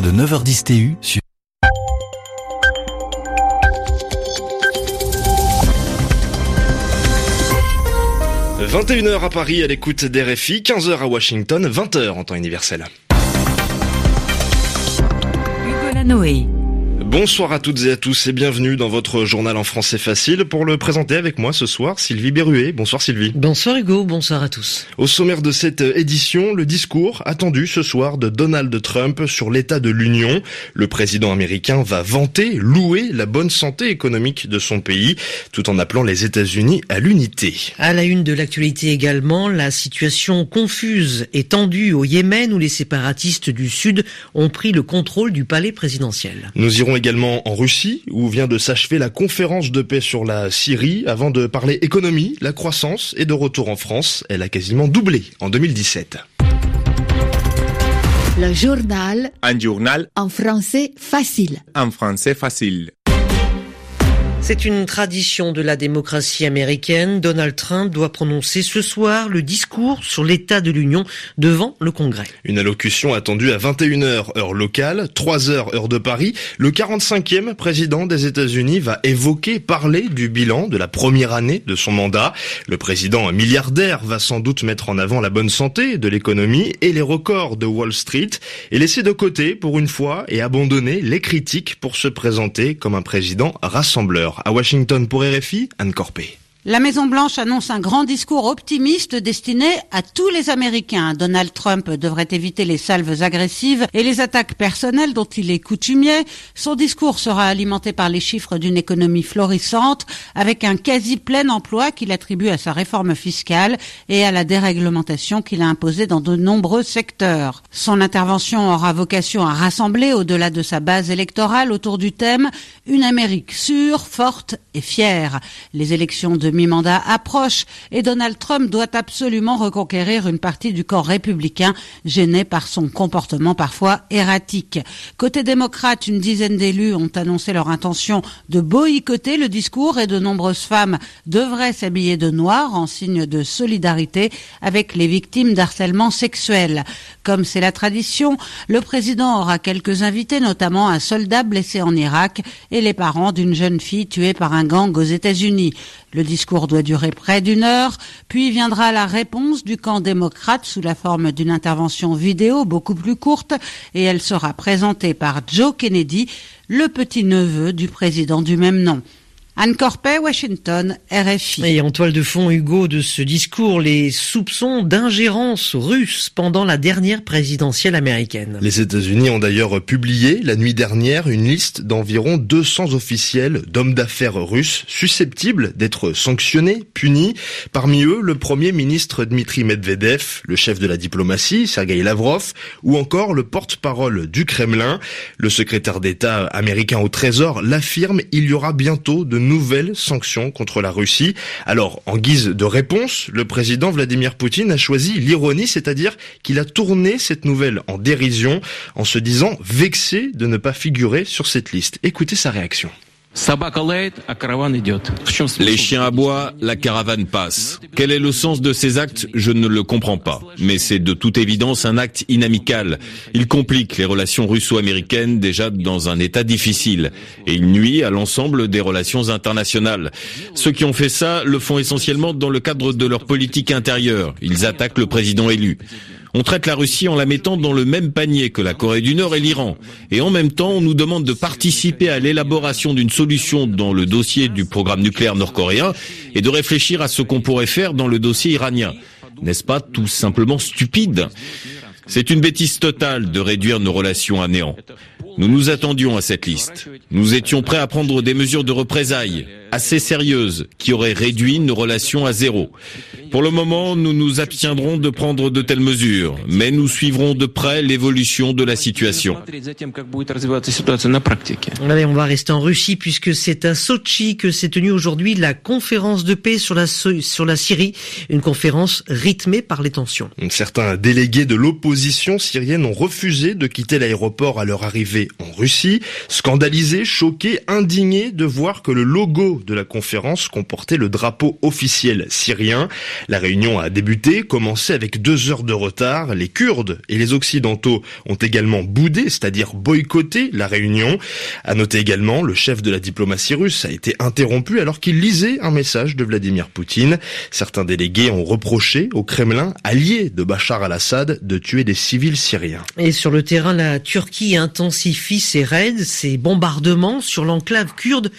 partir de 9h10 TU sur 21h à Paris à l'écoute d'RFI, 15h à Washington, 20h en temps universel. Hugo Lanoé. Bonsoir à toutes et à tous et bienvenue dans votre journal en français facile. Pour le présenter avec moi ce soir, Sylvie Berruet. Bonsoir Sylvie. Bonsoir Hugo, bonsoir à tous. Au sommaire de cette édition, le discours attendu ce soir de Donald Trump sur l'état de l'Union. Le président américain va vanter, louer la bonne santé économique de son pays, tout en appelant les États-Unis à l'unité. À la une de l'actualité également, la situation confuse et tendue au Yémen où les séparatistes du Sud ont pris le contrôle du palais présidentiel. Nous irons également en Russie, où vient de s'achever la conférence de paix sur la Syrie. Avant de parler économie, la croissance est de retour en France. Elle a quasiment doublé en 2017. Le journal. Un journal. En français facile. En français facile. C'est une tradition de la démocratie américaine. Donald Trump doit prononcer ce soir le discours sur l'état de l'Union devant le Congrès. Une allocution attendue à 21h heure locale, 3h heure de Paris. Le 45e président des États-Unis va évoquer, parler du bilan de la première année de son mandat. Le président milliardaire va sans doute mettre en avant la bonne santé de l'économie et les records de Wall Street et laisser de côté pour une fois et abandonner les critiques pour se présenter comme un président rassembleur. À Washington pour RFI, Anne Corpé. La Maison-Blanche annonce un grand discours optimiste destiné à tous les Américains. Donald Trump devrait éviter les salves agressives et les attaques personnelles dont il est coutumier. Son discours sera alimenté par les chiffres d'une économie florissante avec un quasi plein emploi qu'il attribue à sa réforme fiscale et à la déréglementation qu'il a imposée dans de nombreux secteurs. Son intervention aura vocation à rassembler au-delà de sa base électorale autour du thème Une Amérique sûre, forte et fière. Les élections de mi-mandat approche et Donald Trump doit absolument reconquérir une partie du corps républicain gêné par son comportement parfois erratique. Côté démocrate, une dizaine d'élus ont annoncé leur intention de boycotter le discours et de nombreuses femmes devraient s'habiller de noir en signe de solidarité avec les victimes d'harcèlement sexuel. Comme c'est la tradition, le président aura quelques invités, notamment un soldat blessé en Irak et les parents d'une jeune fille tuée par un gang aux États-Unis. Le discours doit durer près d'une heure, puis viendra la réponse du camp démocrate sous la forme d'une intervention vidéo beaucoup plus courte et elle sera présentée par Joe Kennedy, le petit-neveu du président du même nom. Anne Corpet, Washington, RFI. Et en toile de fond, Hugo, de ce discours, les soupçons d'ingérence russe pendant la dernière présidentielle américaine. Les États-Unis ont d'ailleurs publié la nuit dernière une liste d'environ 200 officiels d'hommes d'affaires russes susceptibles d'être sanctionnés, punis. Parmi eux, le premier ministre Dmitri Medvedev, le chef de la diplomatie, Sergei Lavrov, ou encore le porte-parole du Kremlin. Le secrétaire d'État américain au Trésor l'affirme, il y aura bientôt de nouvelles sanctions contre la Russie. Alors, en guise de réponse, le président Vladimir Poutine a choisi l'ironie, c'est-à-dire qu'il a tourné cette nouvelle en dérision en se disant vexé de ne pas figurer sur cette liste. Écoutez sa réaction. Les chiens aboient, la caravane passe. Quel est le sens de ces actes? Je ne le comprends pas. Mais c'est de toute évidence un acte inamical. Il complique les relations russo-américaines déjà dans un état difficile. Et il nuit à l'ensemble des relations internationales. Ceux qui ont fait ça le font essentiellement dans le cadre de leur politique intérieure. Ils attaquent le président élu. On traite la Russie en la mettant dans le même panier que la Corée du Nord et l'Iran. Et en même temps, on nous demande de participer à l'élaboration d'une solution dans le dossier du programme nucléaire nord-coréen et de réfléchir à ce qu'on pourrait faire dans le dossier iranien. N'est-ce pas tout simplement stupide? C'est une bêtise totale de réduire nos relations à néant. Nous nous attendions à cette liste. Nous étions prêts à prendre des mesures de représailles assez sérieuses qui auraient réduit nos relations à zéro. Pour le moment, nous nous abstiendrons de prendre de telles mesures, mais nous suivrons de près l'évolution de la situation. Allez, on va rester en Russie puisque c'est à Sochi que s'est tenue aujourd'hui la conférence de paix sur la, sur la Syrie, une conférence rythmée par les tensions. Certains délégués de l'opposition syrienne ont refusé de quitter l'aéroport à leur arrivée en Russie, scandalisés, choqués, indignés de voir que le logo de la conférence comportait le drapeau officiel syrien. La réunion a débuté, commencé avec deux heures de retard. Les Kurdes et les Occidentaux ont également boudé, c'est-à-dire boycotté la réunion. À noter également, le chef de la diplomatie russe a été interrompu alors qu'il lisait un message de Vladimir Poutine. Certains délégués ont reproché au Kremlin, allié de Bachar al-Assad, de tuer des civils syriens. Et sur le terrain, la Turquie intensifie raids, ses bombardements sur l'enclave kurde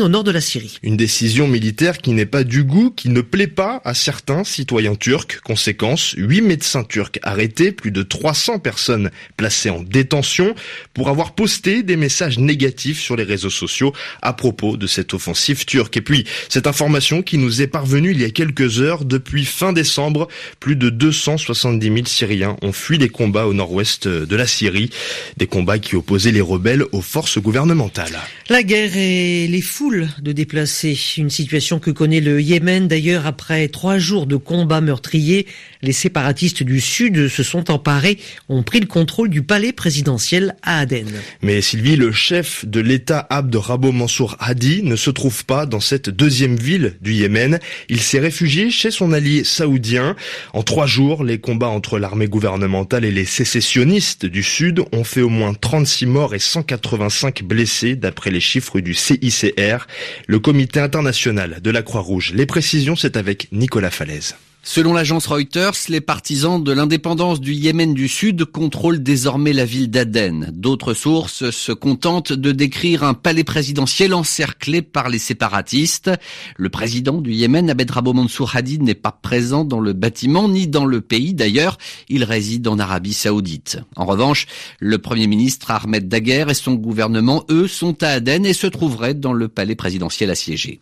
au nord de la Syrie. Une décision militaire qui n'est pas du goût, qui ne plaît pas à certains citoyens turcs. Conséquence, huit médecins turcs arrêtés, plus de 300 personnes placées en détention pour avoir posté des messages négatifs sur les réseaux sociaux à propos de cette offensive turque. Et puis, cette information qui nous est parvenue il y a quelques heures, depuis fin décembre, plus de 270 000 Syriens ont fui les combats au nord-ouest de la Syrie, des combats qui opposaient les rebelles aux forces gouvernementales. La guerre et les foules de déplacés, une situation que connaît le Yémen d'ailleurs après trois jours de combats meurtriers. Les séparatistes du Sud se sont emparés, ont pris le contrôle du palais présidentiel à Aden. Mais Sylvie, le chef de l'État Abd Rabo Mansour Hadi ne se trouve pas dans cette deuxième ville du Yémen. Il s'est réfugié chez son allié saoudien. En trois jours, les combats entre l'armée gouvernementale et les sécessionnistes du Sud ont fait au moins 36 morts et 185 blessés d'après les chiffres du CICR, le comité international de la Croix-Rouge. Les précisions, c'est avec Nicolas Falaise. Selon l'agence Reuters, les partisans de l'indépendance du Yémen du Sud contrôlent désormais la ville d'Aden. D'autres sources se contentent de décrire un palais présidentiel encerclé par les séparatistes. Le président du Yémen, Abed Rabo Mansour Hadi, n'est pas présent dans le bâtiment ni dans le pays. D'ailleurs, il réside en Arabie Saoudite. En revanche, le premier ministre Ahmed Daguerre et son gouvernement, eux, sont à Aden et se trouveraient dans le palais présidentiel assiégé.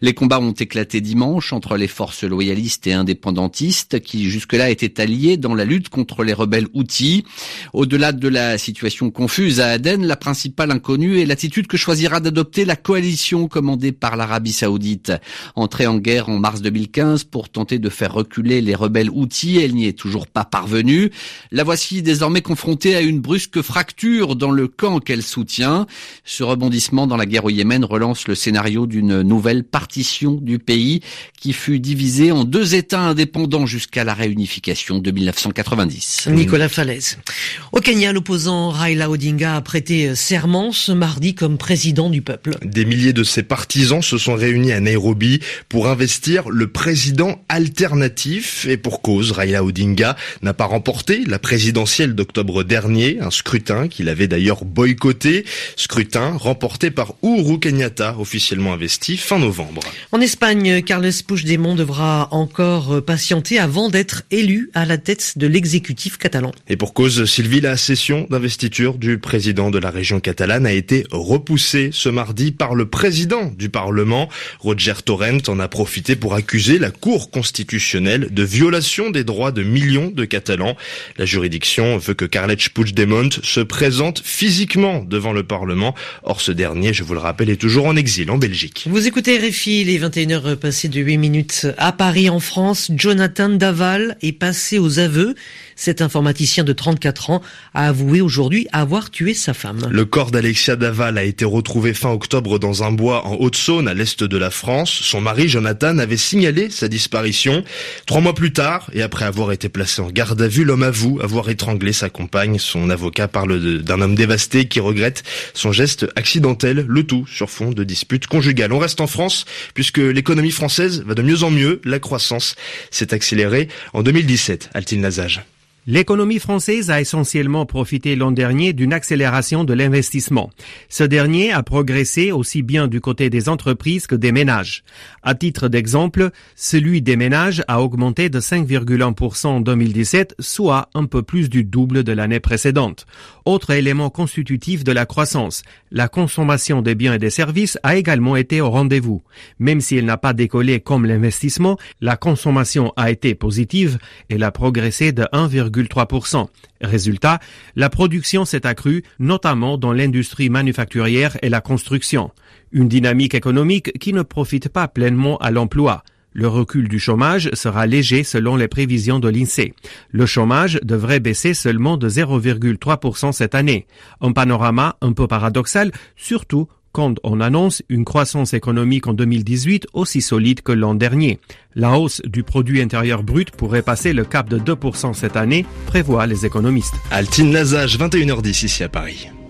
Les combats ont éclaté dimanche entre les forces loyalistes et indépendantes indépendantistes qui jusque-là étaient alliés dans la lutte contre les rebelles outils. Au-delà de la situation confuse à Aden, la principale inconnue est l'attitude que choisira d'adopter la coalition commandée par l'Arabie saoudite. Entrée en guerre en mars 2015 pour tenter de faire reculer les rebelles outils, elle n'y est toujours pas parvenue. La voici désormais confrontée à une brusque fracture dans le camp qu'elle soutient. Ce rebondissement dans la guerre au Yémen relance le scénario d'une nouvelle partition du pays qui fut divisé en deux États indépendant jusqu'à la réunification de 1990. Nicolas Falaise. Au Kenya, l'opposant Raila Odinga a prêté serment ce mardi comme président du peuple. Des milliers de ses partisans se sont réunis à Nairobi pour investir le président alternatif et pour cause, Raila Odinga n'a pas remporté la présidentielle d'octobre dernier, un scrutin qu'il avait d'ailleurs boycotté, scrutin remporté par Uhuru Kenyatta, officiellement investi fin novembre. En Espagne, Carles Puigdemont devra encore patienter avant d'être élu à la tête de l'exécutif catalan. Et pour cause, Sylvie, la session d'investiture du président de la région catalane a été repoussée ce mardi par le président du Parlement. Roger Torrent en a profité pour accuser la Cour constitutionnelle de violation des droits de millions de Catalans. La juridiction veut que Carles Puigdemont se présente physiquement devant le Parlement. Or, ce dernier, je vous le rappelle, est toujours en exil en Belgique. Vous écoutez RFI, les 21h passées de 8 minutes à Paris, en France. Jonathan Daval est passé aux aveux. Cet informaticien de 34 ans a avoué aujourd'hui avoir tué sa femme. Le corps d'Alexia Daval a été retrouvé fin octobre dans un bois en Haute-Saône, à l'est de la France. Son mari, Jonathan, avait signalé sa disparition. Trois mois plus tard, et après avoir été placé en garde à vue, l'homme avoue avoir étranglé sa compagne. Son avocat parle d'un homme dévasté qui regrette son geste accidentel, le tout sur fond de dispute conjugale. On reste en France, puisque l'économie française va de mieux en mieux. La croissance s'est accélérée en 2017. Altine Nazage. L'économie française a essentiellement profité l'an dernier d'une accélération de l'investissement. Ce dernier a progressé aussi bien du côté des entreprises que des ménages. À titre d'exemple, celui des ménages a augmenté de 5,1% en 2017, soit un peu plus du double de l'année précédente. Autre élément constitutif de la croissance, la consommation des biens et des services a également été au rendez-vous. Même si elle n'a pas décollé comme l'investissement, la consommation a été positive, elle a progressé de 1,3%. Résultat, la production s'est accrue, notamment dans l'industrie manufacturière et la construction. Une dynamique économique qui ne profite pas pleinement à l'emploi. Le recul du chômage sera léger selon les prévisions de l'INSEE. Le chômage devrait baisser seulement de 0,3% cette année. Un panorama un peu paradoxal, surtout on annonce une croissance économique en 2018 aussi solide que l'an dernier. La hausse du produit intérieur brut pourrait passer le cap de 2% cette année, prévoient les économistes. Altine Nasage, 21h10 ici à Paris.